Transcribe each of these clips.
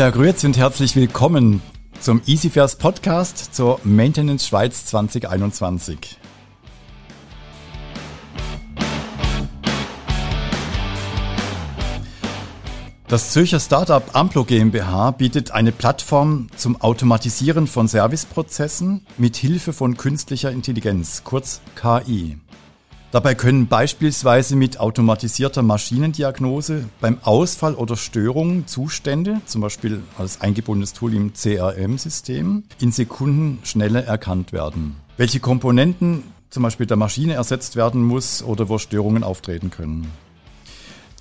Ja, grüezi und herzlich willkommen zum EasyFairs Podcast zur Maintenance Schweiz 2021. Das Zürcher Startup Amplo GmbH bietet eine Plattform zum Automatisieren von Serviceprozessen mit Hilfe von künstlicher Intelligenz, kurz KI. Dabei können beispielsweise mit automatisierter Maschinendiagnose beim Ausfall oder Störung Zustände, zum Beispiel als eingebundenes Tool im CRM-System, in Sekunden schneller erkannt werden. Welche Komponenten zum Beispiel der Maschine ersetzt werden muss oder wo Störungen auftreten können.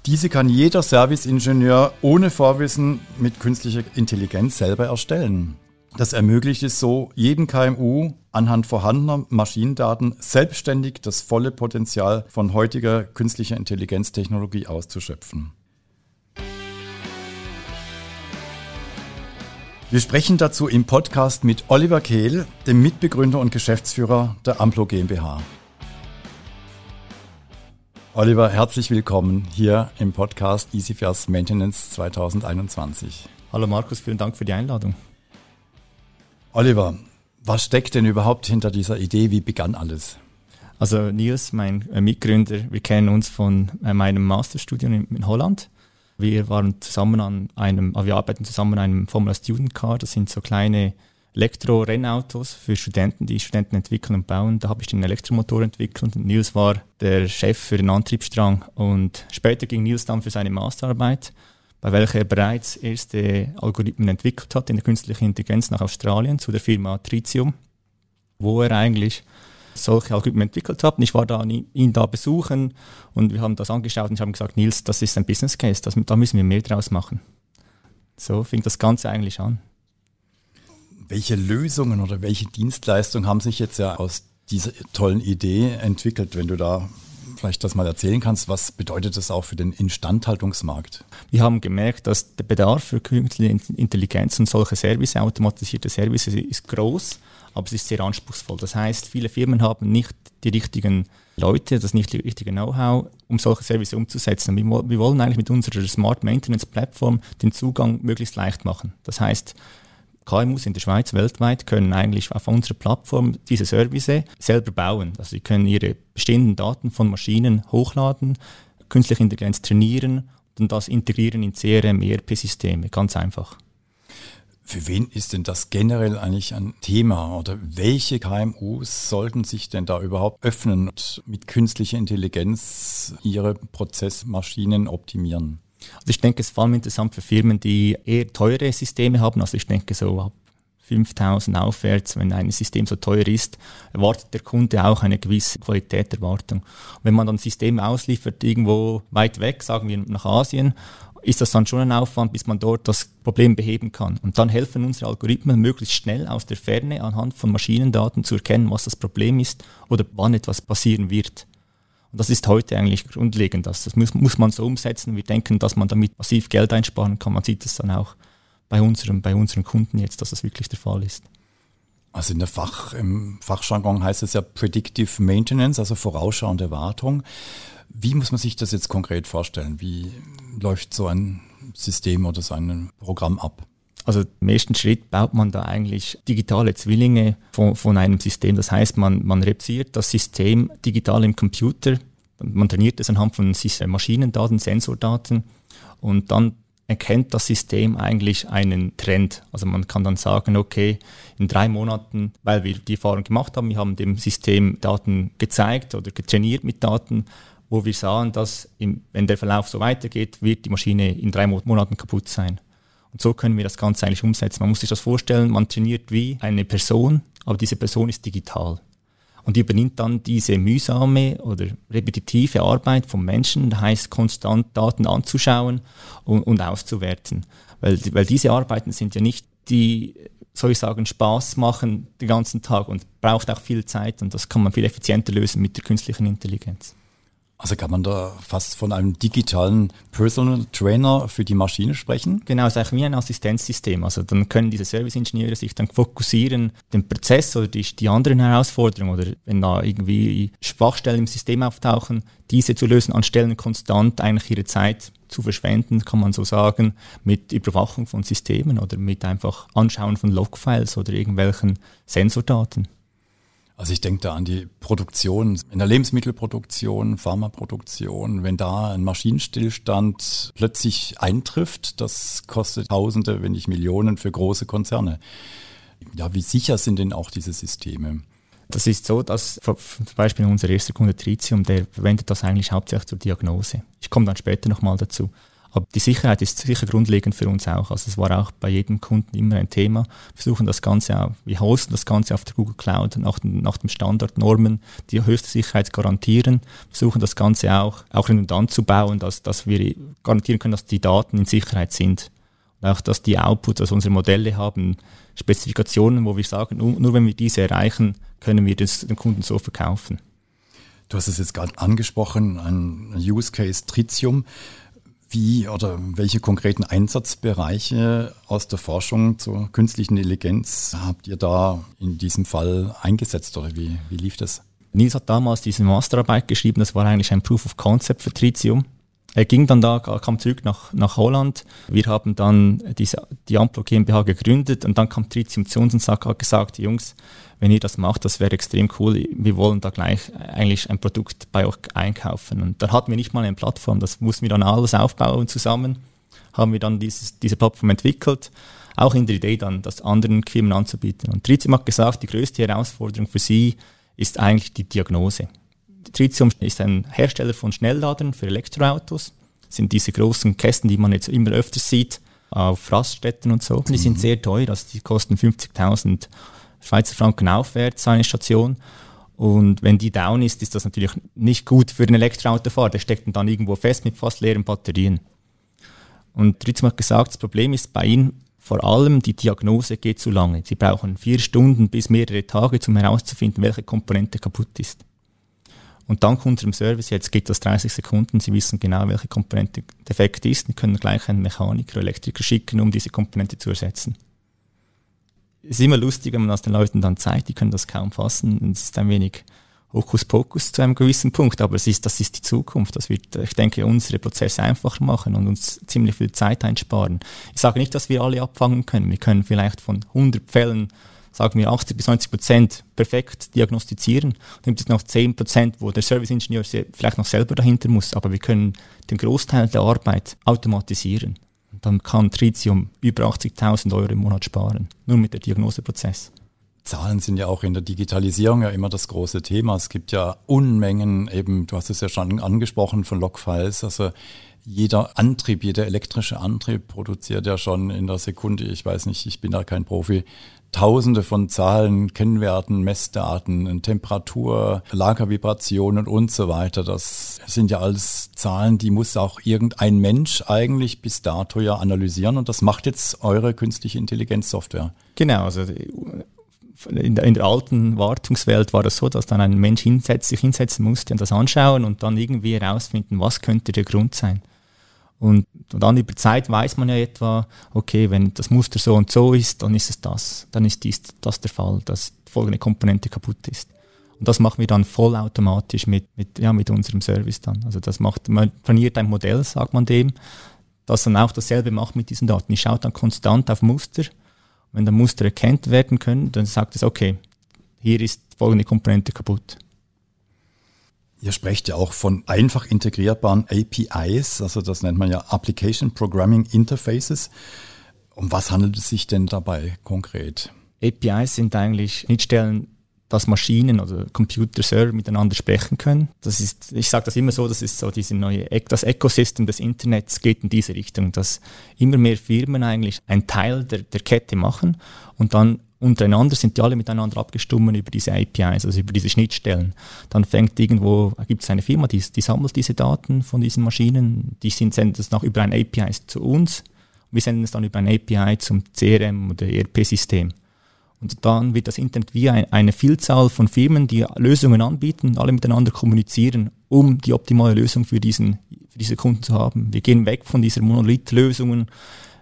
Diese kann jeder Serviceingenieur ohne Vorwissen mit künstlicher Intelligenz selber erstellen. Das ermöglicht es so, jedem KMU anhand vorhandener Maschinendaten selbstständig das volle Potenzial von heutiger künstlicher Intelligenztechnologie auszuschöpfen. Wir sprechen dazu im Podcast mit Oliver Kehl, dem Mitbegründer und Geschäftsführer der Amplo GmbH. Oliver, herzlich willkommen hier im Podcast EasyFairs Maintenance 2021. Hallo Markus, vielen Dank für die Einladung. Oliver, was steckt denn überhaupt hinter dieser Idee? Wie begann alles? Also Nils, mein äh, Mitgründer, wir kennen uns von äh, meinem Masterstudium in, Holland. Wir waren zusammen an einem, äh, wir arbeiten zusammen an einem Formula Student Car. Das sind so kleine Elektro-Rennautos für Studenten, die Studenten entwickeln und bauen. Da habe ich den Elektromotor entwickelt und Nils war der Chef für den Antriebsstrang. Und später ging Nils dann für seine Masterarbeit bei welcher er bereits erste Algorithmen entwickelt hat in der künstlichen Intelligenz nach Australien zu der Firma Tritium, wo er eigentlich solche Algorithmen entwickelt hat. Und ich war da ihn da besuchen und wir haben das angeschaut und ich habe gesagt, Nils, das ist ein Business Case, das, da müssen wir mehr draus machen. So fing das Ganze eigentlich an. Welche Lösungen oder welche Dienstleistungen haben sich jetzt ja aus dieser tollen Idee entwickelt, wenn du da vielleicht das mal erzählen kannst, was bedeutet das auch für den Instandhaltungsmarkt? Wir haben gemerkt, dass der Bedarf für künstliche Intelligenz und solche Services, automatisierte Services, ist groß, aber es ist sehr anspruchsvoll. Das heißt, viele Firmen haben nicht die richtigen Leute, das nicht die richtige Know-how, um solche Services umzusetzen. Wir, wir wollen eigentlich mit unserer Smart Maintenance Plattform den Zugang möglichst leicht machen. Das heißt, KMUs in der Schweiz weltweit können eigentlich auf unserer Plattform diese Services selber bauen. Also sie können ihre bestehenden Daten von Maschinen hochladen, künstliche Intelligenz trainieren und das integrieren in CRM, ERP-Systeme. Ganz einfach. Für wen ist denn das generell eigentlich ein Thema oder welche KMUs sollten sich denn da überhaupt öffnen und mit künstlicher Intelligenz ihre Prozessmaschinen optimieren? Also ich denke, es ist vor allem interessant für Firmen, die eher teure Systeme haben. Also ich denke so ab 5000 aufwärts, wenn ein System so teuer ist, erwartet der Kunde auch eine gewisse Qualitätserwartung. Wenn man dann System ausliefert irgendwo weit weg, sagen wir nach Asien, ist das dann schon ein Aufwand, bis man dort das Problem beheben kann. Und dann helfen unsere Algorithmen möglichst schnell aus der Ferne anhand von Maschinendaten zu erkennen, was das Problem ist oder wann etwas passieren wird. Und das ist heute eigentlich grundlegend. Das, das muss, muss man so umsetzen. Wir denken, dass man damit massiv Geld einsparen kann. Man sieht es dann auch bei, unserem, bei unseren Kunden jetzt, dass das wirklich der Fall ist. Also in der Fach, im Fachjargon heißt es ja Predictive Maintenance, also vorausschauende Wartung. Wie muss man sich das jetzt konkret vorstellen? Wie läuft so ein System oder so ein Programm ab? Also im ersten Schritt baut man da eigentlich digitale Zwillinge von, von einem System. Das heißt, man, man repliziert das System digital im Computer. Man trainiert es anhand von Maschinendaten, Sensordaten und dann erkennt das System eigentlich einen Trend. Also man kann dann sagen, okay, in drei Monaten, weil wir die Erfahrung gemacht haben, wir haben dem System Daten gezeigt oder getrainiert mit Daten, wo wir sahen, dass im, wenn der Verlauf so weitergeht, wird die Maschine in drei Monaten kaputt sein. Und so können wir das Ganze eigentlich umsetzen. Man muss sich das vorstellen, man trainiert wie eine Person, aber diese Person ist digital. Und die übernimmt dann diese mühsame oder repetitive Arbeit vom Menschen, das heißt konstant Daten anzuschauen und, und auszuwerten. Weil, weil diese Arbeiten sind ja nicht die, soll ich sagen, Spaß machen den ganzen Tag und braucht auch viel Zeit und das kann man viel effizienter lösen mit der künstlichen Intelligenz. Also kann man da fast von einem digitalen Personal Trainer für die Maschine sprechen? Genau, es ist eigentlich wie ein Assistenzsystem. Also dann können diese Serviceingenieure sich dann fokussieren, den Prozess oder die, die anderen Herausforderungen oder wenn da irgendwie Schwachstellen im System auftauchen, diese zu lösen, anstelle konstant eigentlich ihre Zeit zu verschwenden, kann man so sagen, mit Überwachung von Systemen oder mit einfach Anschauen von Logfiles oder irgendwelchen Sensordaten. Also ich denke da an die Produktion, in der Lebensmittelproduktion, Pharmaproduktion, wenn da ein Maschinenstillstand plötzlich eintrifft, das kostet Tausende, wenn nicht Millionen für große Konzerne. Ja, wie sicher sind denn auch diese Systeme? Das ist so, dass zum Beispiel unser erster Kunde Tritium, der verwendet das eigentlich hauptsächlich zur Diagnose. Ich komme dann später nochmal dazu. Aber die Sicherheit ist sicher grundlegend für uns auch. Also es war auch bei jedem Kunden immer ein Thema. Wir versuchen das Ganze auch, wir hosten das Ganze auf der Google Cloud nach, nach dem Standardnormen, die höchste Sicherheit garantieren. Versuchen das Ganze auch, auch redundant zu bauen, dass, dass wir garantieren können, dass die Daten in Sicherheit sind. Und auch, dass die Outputs, also unsere Modelle haben Spezifikationen, wo wir sagen, nur wenn wir diese erreichen, können wir das dem Kunden so verkaufen. Du hast es jetzt gerade angesprochen, ein Use Case Tritium. Wie oder welche konkreten Einsatzbereiche aus der Forschung zur künstlichen Intelligenz habt ihr da in diesem Fall eingesetzt oder wie, wie lief das? Nils hat damals diese Masterarbeit geschrieben, das war eigentlich ein Proof of Concept für Tritium. Er ging dann da, kam zurück nach, nach Holland. Wir haben dann diese, die Amplo GmbH gegründet und dann kam Tritium zu uns und hat gesagt, Jungs, wenn ihr das macht, das wäre extrem cool. Wir wollen da gleich eigentlich ein Produkt bei euch einkaufen. Und da hatten wir nicht mal eine Plattform, das mussten wir dann alles aufbauen zusammen. Haben wir dann dieses, diese Plattform entwickelt, auch in der Idee dann, das anderen Firmen anzubieten. Und Tritium hat gesagt, die größte Herausforderung für sie ist eigentlich die Diagnose. Tritium ist ein Hersteller von Schnellladern für Elektroautos. Das sind diese großen Kästen, die man jetzt immer öfter sieht auf Raststätten und so. Die sind mhm. sehr teuer, also die kosten 50.000 Schweizer Franken aufwärts, eine Station. Und wenn die down ist, ist das natürlich nicht gut für den Elektroautofahrer. Der steckt dann irgendwo fest mit fast leeren Batterien. Und Ritzum hat gesagt, das Problem ist bei ihnen vor allem, die Diagnose geht zu lange. Sie brauchen vier Stunden bis mehrere Tage, um herauszufinden, welche Komponente kaputt ist. Und dank unserem Service, jetzt geht das 30 Sekunden, Sie wissen genau, welche Komponente defekt ist und können gleich einen Mechaniker oder Elektriker schicken, um diese Komponente zu ersetzen es ist immer lustig, wenn man das den Leuten dann zeigt, die können das kaum fassen. es ist ein wenig Hokuspokus zu einem gewissen Punkt, aber es ist, das ist die Zukunft. Das wird, ich denke, unsere Prozesse einfacher machen und uns ziemlich viel Zeit einsparen. Ich sage nicht, dass wir alle abfangen können. Wir können vielleicht von 100 Fällen, sagen wir 80 bis 90 Prozent perfekt diagnostizieren. Dann gibt es noch 10 Prozent, wo der Serviceingenieur vielleicht noch selber dahinter muss, aber wir können den Großteil der Arbeit automatisieren dann kann Tritium über 80.000 Euro im Monat sparen, nur mit der Diagnoseprozess. Zahlen sind ja auch in der Digitalisierung ja immer das große Thema. Es gibt ja Unmengen, eben, du hast es ja schon angesprochen, von Logfiles. Also jeder Antrieb, jeder elektrische Antrieb produziert ja schon in der Sekunde, ich weiß nicht, ich bin da kein Profi, Tausende von Zahlen, Kennwerten, Messdaten, Temperatur, Lagervibrationen und so weiter. Das sind ja alles Zahlen, die muss auch irgendein Mensch eigentlich bis dato ja analysieren und das macht jetzt eure künstliche Intelligenzsoftware. Genau, also in der, in der, alten Wartungswelt war das so, dass dann ein Mensch hinsetz, sich hinsetzen musste und das anschauen und dann irgendwie herausfinden, was könnte der Grund sein. Und, dann über Zeit weiß man ja etwa, okay, wenn das Muster so und so ist, dann ist es das. Dann ist dies, das der Fall, dass folgende Komponente kaputt ist. Und das machen wir dann vollautomatisch mit, mit, ja, mit unserem Service dann. Also das macht, man trainiert ein Modell, sagt man dem, das dann auch dasselbe macht mit diesen Daten. Ich schaue dann konstant auf Muster. Wenn der Muster erkannt werden können, dann sagt es, okay, hier ist folgende Komponente kaputt. Ihr sprecht ja auch von einfach integrierbaren APIs, also das nennt man ja Application Programming Interfaces. Um was handelt es sich denn dabei konkret? APIs sind eigentlich Schnittstellen, dass Maschinen oder Computer-Server miteinander sprechen können. Das ist, ich sage das immer so, das ist so diese neue, das Ecosystem des Internets geht in diese Richtung, dass immer mehr Firmen eigentlich einen Teil der, der Kette machen und dann untereinander sind die alle miteinander abgestimmt über diese APIs, also über diese Schnittstellen. Dann fängt irgendwo, gibt es eine Firma, die, die sammelt diese Daten von diesen Maschinen, die sind, senden das nach über ein API zu uns. Wir senden es dann über ein API zum CRM oder ERP-System. Und dann wird das Internet wie ein, eine Vielzahl von Firmen, die Lösungen anbieten, alle miteinander kommunizieren um die optimale Lösung für, diesen, für diese Kunden zu haben. Wir gehen weg von dieser Monolith-Lösungen,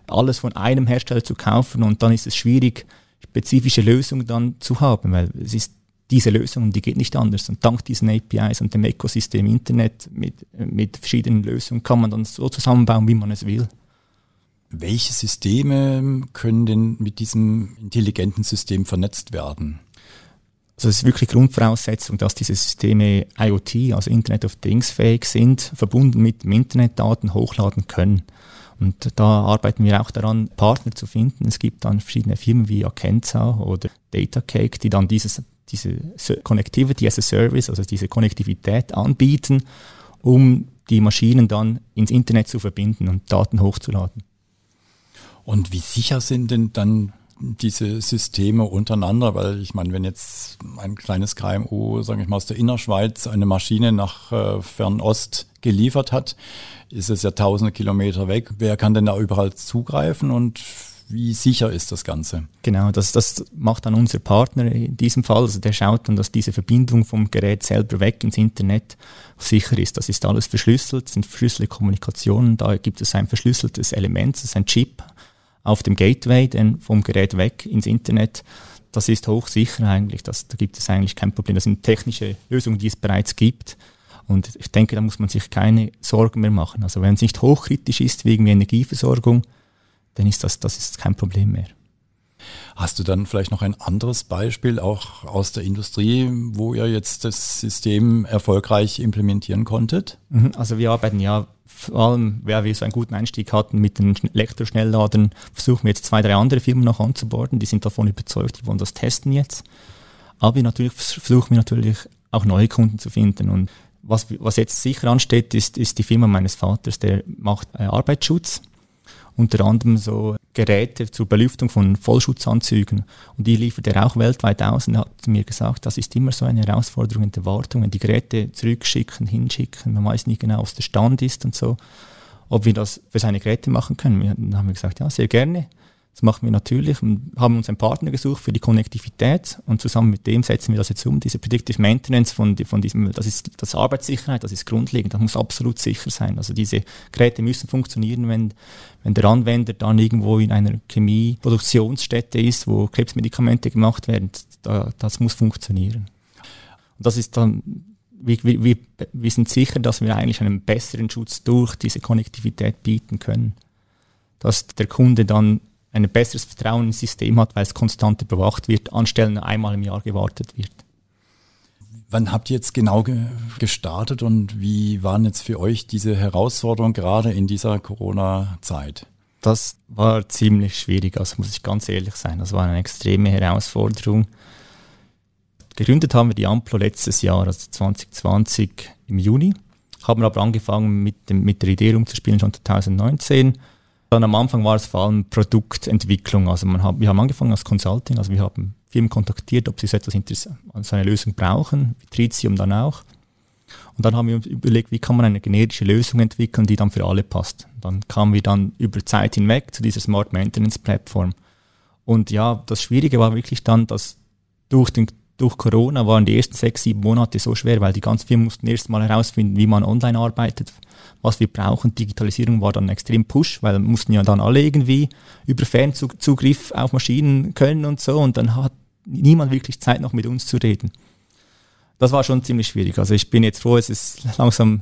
alles von einem Hersteller zu kaufen und dann ist es schwierig, spezifische Lösungen dann zu haben, weil es ist diese Lösung, die geht nicht anders. Und dank diesen APIs und dem Ökosystem Internet mit, mit verschiedenen Lösungen kann man dann so zusammenbauen, wie man es will. Welche Systeme können denn mit diesem intelligenten System vernetzt werden? Also es ist wirklich Grundvoraussetzung, dass diese Systeme IoT, also Internet of Things fähig sind, verbunden mit dem Internetdaten hochladen können. Und da arbeiten wir auch daran, Partner zu finden. Es gibt dann verschiedene Firmen wie Akenza oder Datacake, die dann dieses, diese Connectivity as a Service, also diese Konnektivität anbieten, um die Maschinen dann ins Internet zu verbinden und Daten hochzuladen. Und wie sicher sind denn dann diese Systeme untereinander, weil ich meine, wenn jetzt ein kleines KMU, sage ich mal, aus der Innerschweiz eine Maschine nach äh, Fernost geliefert hat, ist es ja tausende Kilometer weg. Wer kann denn da überall zugreifen und wie sicher ist das Ganze? Genau, das, das macht dann unser Partner in diesem Fall. Also der schaut dann, dass diese Verbindung vom Gerät selber weg ins Internet sicher ist. Das ist alles verschlüsselt, sind verschlüsselte Kommunikationen. Da gibt es ein verschlüsseltes Element, das ist ein Chip auf dem Gateway, dann vom Gerät weg ins Internet. Das ist hochsicher eigentlich. Das, da gibt es eigentlich kein Problem. Das sind technische Lösungen, die es bereits gibt. Und ich denke, da muss man sich keine Sorgen mehr machen. Also wenn es nicht hochkritisch ist wegen Energieversorgung, dann ist das, das ist kein Problem mehr. Hast du dann vielleicht noch ein anderes Beispiel auch aus der Industrie, wo ihr jetzt das System erfolgreich implementieren konntet? Mhm, also wir arbeiten ja vor allem, wer wir so einen guten Einstieg hatten mit den Elektroschnellladern, versuchen wir jetzt zwei, drei andere Firmen noch anzuborden. Die sind davon überzeugt, die wollen das testen jetzt. Aber natürlich versuchen wir natürlich auch neue Kunden zu finden. Und was, was jetzt sicher ansteht, ist, ist die Firma meines Vaters, der macht äh, Arbeitsschutz unter anderem so Geräte zur Belüftung von Vollschutzanzügen. Und die liefert er auch weltweit aus und hat mir gesagt, das ist immer so eine Herausforderung in der Wartung, wenn die Geräte zurückschicken, hinschicken, man weiß nicht genau, was der Stand ist und so, ob wir das für seine Geräte machen können. Dann haben wir gesagt, ja, sehr gerne. Das machen wir natürlich und haben uns einen Partner gesucht für die Konnektivität und zusammen mit dem setzen wir das jetzt um. Diese Predictive Maintenance von, von diesem, das ist das Arbeitssicherheit, das ist grundlegend, das muss absolut sicher sein. Also diese Geräte müssen funktionieren, wenn, wenn der Anwender dann irgendwo in einer Chemieproduktionsstätte ist, wo Krebsmedikamente gemacht werden, da, das muss funktionieren. Und das ist dann wir, wir, wir sind sicher, dass wir eigentlich einen besseren Schutz durch diese Konnektivität bieten können. Dass der Kunde dann ein besseres Vertrauen ins System hat, weil es konstant überwacht wird, anstelle einmal im Jahr gewartet wird. Wann habt ihr jetzt genau ge gestartet und wie waren jetzt für euch diese Herausforderungen gerade in dieser Corona-Zeit? Das war ziemlich schwierig, also muss ich ganz ehrlich sein. Das war eine extreme Herausforderung. Gegründet haben wir die Amplo letztes Jahr, also 2020 im Juni, haben aber angefangen mit, dem, mit der Idee rumzuspielen schon 2019 dann am Anfang war es vor allem Produktentwicklung. Also man hat, wir haben angefangen als Consulting, also wir haben Firmen kontaktiert, ob sie so etwas also eine Lösung brauchen, Tritium dann auch. Und dann haben wir uns überlegt, wie kann man eine generische Lösung entwickeln, die dann für alle passt. Dann kamen wir dann über Zeit hinweg zu dieser Smart Maintenance Plattform. Und ja, das Schwierige war wirklich dann, dass durch, den, durch Corona waren die ersten sechs, sieben Monate so schwer, weil die ganzen Firmen mussten erst mal herausfinden, wie man online arbeitet, was wir brauchen. Digitalisierung war dann extrem push, weil mussten ja dann alle irgendwie über Fernzugriff auf Maschinen können und so und dann hat niemand wirklich Zeit noch mit uns zu reden. Das war schon ziemlich schwierig. Also ich bin jetzt froh, es ist langsam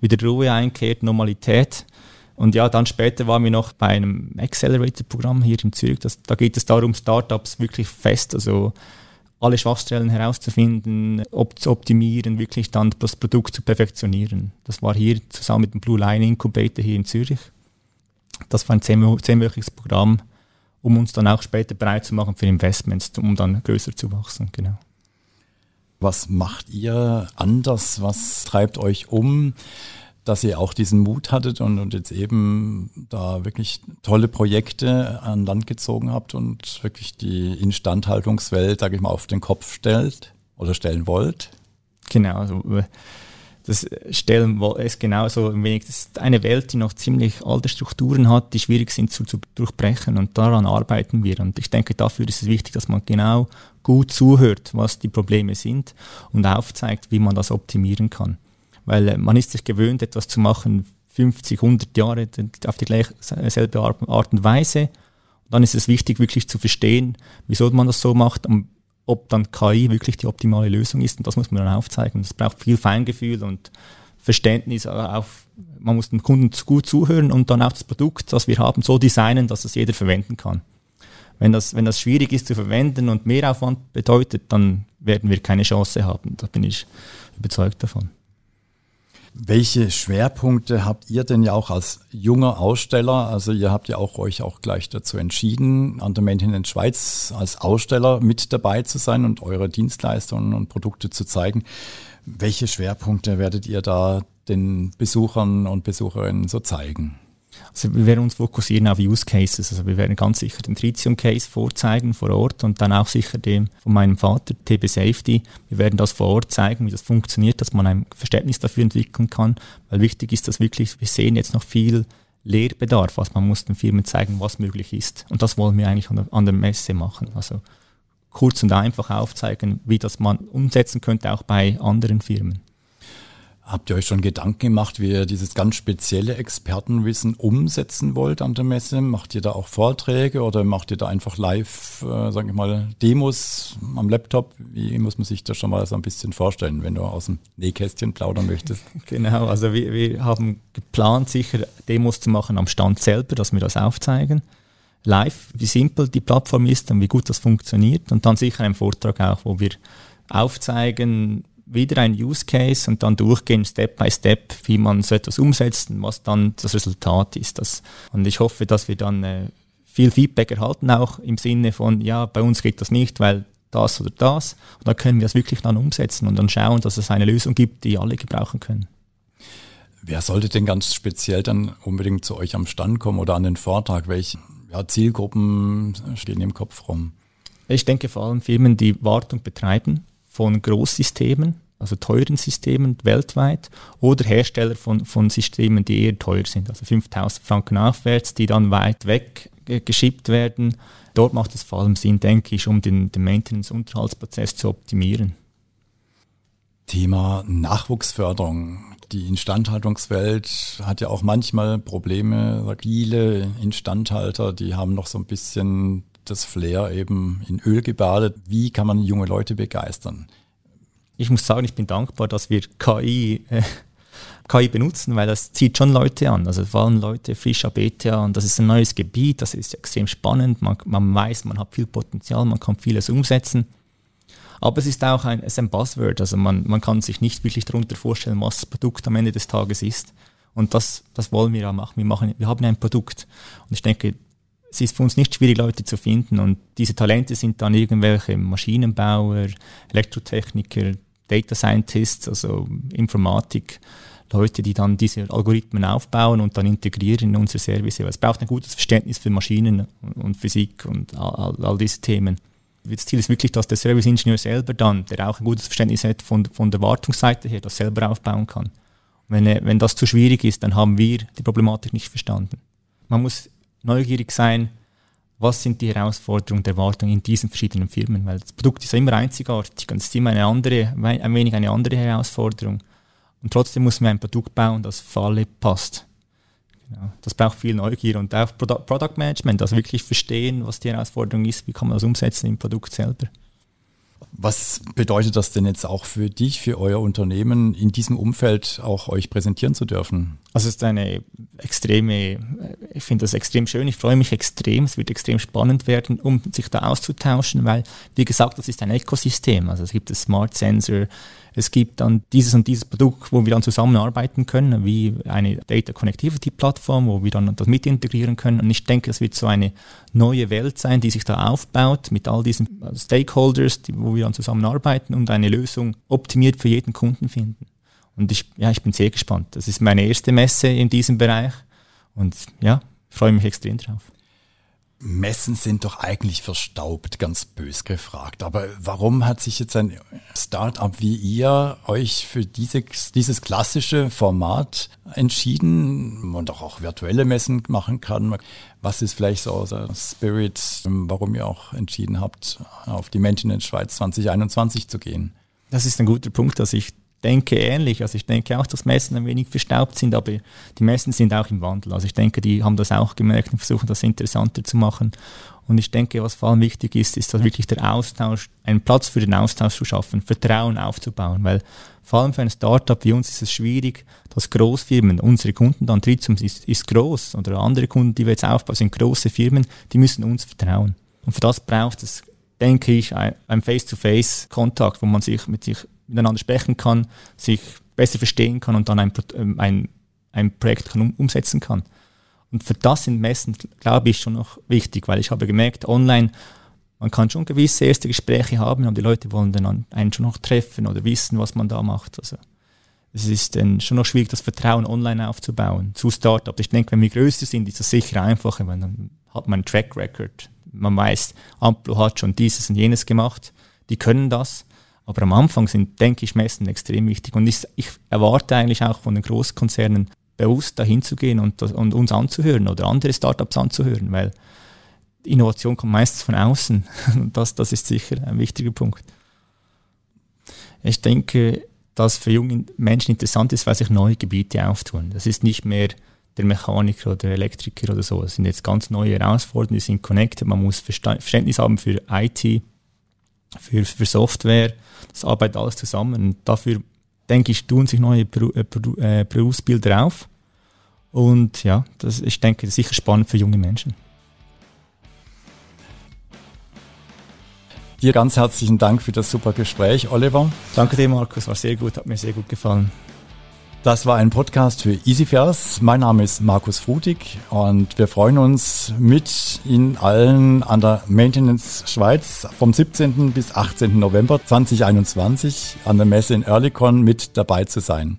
wieder Ruhe einkehrt, Normalität. Und ja, dann später waren wir noch bei einem Accelerator-Programm hier in Zürich. Das, da geht es darum, Startups wirklich fest, also alle Schwachstellen herauszufinden, op zu optimieren, wirklich dann das Produkt zu perfektionieren. Das war hier zusammen mit dem Blue Line Incubator hier in Zürich. Das war ein zehnwöchiges Programm, um uns dann auch später bereit zu machen für Investments, um dann größer zu wachsen. Genau. Was macht ihr anders? Was treibt euch um? Dass ihr auch diesen Mut hattet und, und jetzt eben da wirklich tolle Projekte an Land gezogen habt und wirklich die Instandhaltungswelt, sage ich mal, auf den Kopf stellt oder stellen wollt. Genau, also äh, das Stellen ist genauso ein wenig, das ist eine Welt, die noch ziemlich alte Strukturen hat, die schwierig sind zu, zu durchbrechen und daran arbeiten wir. Und ich denke, dafür ist es wichtig, dass man genau gut zuhört, was die Probleme sind und aufzeigt, wie man das optimieren kann. Weil äh, man ist sich gewöhnt, etwas zu machen, 50, 100 Jahre auf die gleiche, selbe Art und Weise. Und dann ist es wichtig, wirklich zu verstehen, wieso man das so macht und ob dann KI wirklich die optimale Lösung ist. Und das muss man dann aufzeigen. Das braucht viel Feingefühl und Verständnis. Auch, man muss dem Kunden gut zuhören und dann auch das Produkt, das wir haben, so designen, dass es jeder verwenden kann. Wenn das, wenn das schwierig ist zu verwenden und Mehraufwand bedeutet, dann werden wir keine Chance haben. Da bin ich überzeugt davon. Welche Schwerpunkte habt ihr denn ja auch als junger Aussteller? Also ihr habt ja auch euch auch gleich dazu entschieden, an der Maintain in Schweiz als Aussteller mit dabei zu sein und eure Dienstleistungen und Produkte zu zeigen. Welche Schwerpunkte werdet ihr da den Besuchern und Besucherinnen so zeigen? Also wir werden uns fokussieren auf Use Cases. Also wir werden ganz sicher den Tritium Case vorzeigen vor Ort und dann auch sicher dem von meinem Vater, TB Safety. Wir werden das vor Ort zeigen, wie das funktioniert, dass man ein Verständnis dafür entwickeln kann. Weil wichtig ist, dass wirklich, wir sehen jetzt noch viel Lehrbedarf. Also man muss den Firmen zeigen, was möglich ist. Und das wollen wir eigentlich an der, an der Messe machen. Also kurz und einfach aufzeigen, wie das man umsetzen könnte, auch bei anderen Firmen. Habt ihr euch schon Gedanken gemacht, wie ihr dieses ganz spezielle Expertenwissen umsetzen wollt an der Messe? Macht ihr da auch Vorträge oder macht ihr da einfach live, äh, sage ich mal, Demos am Laptop? Wie muss man sich das schon mal so ein bisschen vorstellen, wenn du aus dem Nähkästchen plaudern möchtest? Genau, also wir, wir haben geplant, sicher Demos zu machen am Stand selber, dass wir das aufzeigen. Live, wie simpel die Plattform ist und wie gut das funktioniert. Und dann sicher einen Vortrag auch, wo wir aufzeigen, wieder ein Use Case und dann durchgehen, Step by Step, wie man so etwas umsetzt und was dann das Resultat ist. Das, und ich hoffe, dass wir dann äh, viel Feedback erhalten, auch im Sinne von, ja, bei uns geht das nicht, weil das oder das. Und dann können wir das wirklich dann umsetzen und dann schauen, dass es eine Lösung gibt, die alle gebrauchen können. Wer sollte denn ganz speziell dann unbedingt zu euch am Stand kommen oder an den Vortrag? Welche ja, Zielgruppen stehen im Kopf rum? Ich denke vor allem Firmen, die Wartung betreiben von Großsystemen, also teuren Systemen weltweit, oder Hersteller von, von Systemen, die eher teuer sind, also 5000 Franken aufwärts, die dann weit weg geschippt werden. Dort macht es vor allem Sinn, denke ich, um den, den Maintenance-Unterhaltsprozess zu optimieren. Thema Nachwuchsförderung. Die Instandhaltungswelt hat ja auch manchmal Probleme. Viele Instandhalter, die haben noch so ein bisschen das Flair eben in Öl gebadet. Wie kann man junge Leute begeistern? Ich muss sagen, ich bin dankbar, dass wir KI, äh, KI benutzen, weil das zieht schon Leute an. Also vor allem Leute frisch ab ETH und das ist ein neues Gebiet, das ist extrem spannend. Man, man weiß, man hat viel Potenzial, man kann vieles umsetzen. Aber es ist auch ein, es ist ein Buzzword, also man, man kann sich nicht wirklich darunter vorstellen, was das Produkt am Ende des Tages ist. Und das, das wollen wir auch machen. Wir, machen. wir haben ein Produkt. Und ich denke, es ist für uns nicht schwierig, Leute zu finden. Und diese Talente sind dann irgendwelche Maschinenbauer, Elektrotechniker, Data Scientists, also Informatik, Leute, die dann diese Algorithmen aufbauen und dann integrieren in unsere Service. Es braucht ein gutes Verständnis für Maschinen und Physik und all, all, diese Themen. Das Ziel ist wirklich, dass der Service-Ingenieur selber dann, der auch ein gutes Verständnis hat von, von der Wartungsseite her, das selber aufbauen kann. Wenn, wenn das zu schwierig ist, dann haben wir die Problematik nicht verstanden. Man muss neugierig sein, was sind die Herausforderungen der Wartung in diesen verschiedenen Firmen, weil das Produkt ist ja immer einzigartig und es ist immer eine andere, ein wenig eine andere Herausforderung. Und trotzdem muss man ein Produkt bauen, das für alle passt. Genau. Das braucht viel Neugier und auch Product Management, also wirklich verstehen, was die Herausforderung ist, wie kann man das umsetzen im Produkt selber. Was bedeutet das denn jetzt auch für dich, für euer Unternehmen, in diesem Umfeld auch euch präsentieren zu dürfen? Also es ist eine extreme, ich finde das extrem schön, ich freue mich extrem, es wird extrem spannend werden, um sich da auszutauschen, weil, wie gesagt, das ist ein Ökosystem. Also es gibt das Smart Sensor, es gibt dann dieses und dieses Produkt, wo wir dann zusammenarbeiten können, wie eine Data Connectivity Plattform, wo wir dann das mit integrieren können. Und ich denke, es wird so eine neue Welt sein, die sich da aufbaut mit all diesen Stakeholders, die, wo wir dann zusammenarbeiten und eine Lösung optimiert für jeden Kunden finden. Und ich, ja, ich bin sehr gespannt. Das ist meine erste Messe in diesem Bereich und ja, freue mich extrem drauf. Messen sind doch eigentlich verstaubt, ganz bös gefragt. Aber warum hat sich jetzt ein Start-up wie ihr euch für diese, dieses klassische Format entschieden? Man doch auch virtuelle Messen machen kann. Was ist vielleicht so der Spirit, warum ihr auch entschieden habt, auf die Menschen in Schweiz 2021 zu gehen? Das ist ein guter Punkt. Also ich denke ähnlich. Also ich denke auch, dass Messen ein wenig verstaubt sind, aber die Messen sind auch im Wandel. Also ich denke, die haben das auch gemerkt und versuchen das interessanter zu machen. Und ich denke, was vor allem wichtig ist, ist, dass wirklich der Austausch, einen Platz für den Austausch zu schaffen, Vertrauen aufzubauen, weil vor allem für ein Startup wie uns ist es schwierig, dass Großfirmen, unsere Kunden, dann Tritzum ist, ist groß oder andere Kunden, die wir jetzt aufbauen, sind große Firmen, die müssen uns vertrauen. Und für das braucht es, denke ich, ein Face-to-Face-Kontakt, wo man sich mit sich miteinander sprechen kann, sich besser verstehen kann und dann ein, ähm, ein, ein Projekt kann um, umsetzen kann. Und für das sind Messen, glaube ich, schon noch wichtig, weil ich habe gemerkt, online, man kann schon gewisse erste Gespräche haben, und die Leute wollen dann einen schon noch treffen oder wissen, was man da macht. Also es ist dann schon noch schwierig, das Vertrauen online aufzubauen zu Startups. Ich denke, wenn wir größer sind, ist das sicher einfacher, weil dann hat man einen Track Record. Man weiß, Amplo hat schon dieses und jenes gemacht. Die können das. Aber am Anfang sind, denke ich, Messen extrem wichtig. Und ich, ich erwarte eigentlich auch von den Großkonzernen, bewusst dahin zu gehen und, und uns anzuhören oder andere Startups anzuhören, weil Innovation kommt meistens von außen. Und das, das ist sicher ein wichtiger Punkt. Ich denke, dass für junge Menschen interessant ist, weil sich neue Gebiete auftun. Das ist nicht mehr der Mechaniker oder der Elektriker oder so. Das sind jetzt ganz neue Herausforderungen, die sind connected. Man muss Verständnis haben für IT, für, für Software. Das arbeitet alles zusammen. Und dafür, denke ich, tun sich neue äh, äh, Berufsbilder auf. Und ja, das, ich denke, das ist sicher spannend für junge Menschen. Dir ganz herzlichen Dank für das super Gespräch, Oliver. Danke dir, Markus, war sehr gut, hat mir sehr gut gefallen. Das war ein Podcast für EasyFairs. Mein Name ist Markus Frutig und wir freuen uns mit Ihnen allen an der Maintenance Schweiz vom 17. bis 18. November 2021 an der Messe in Earlycon mit dabei zu sein.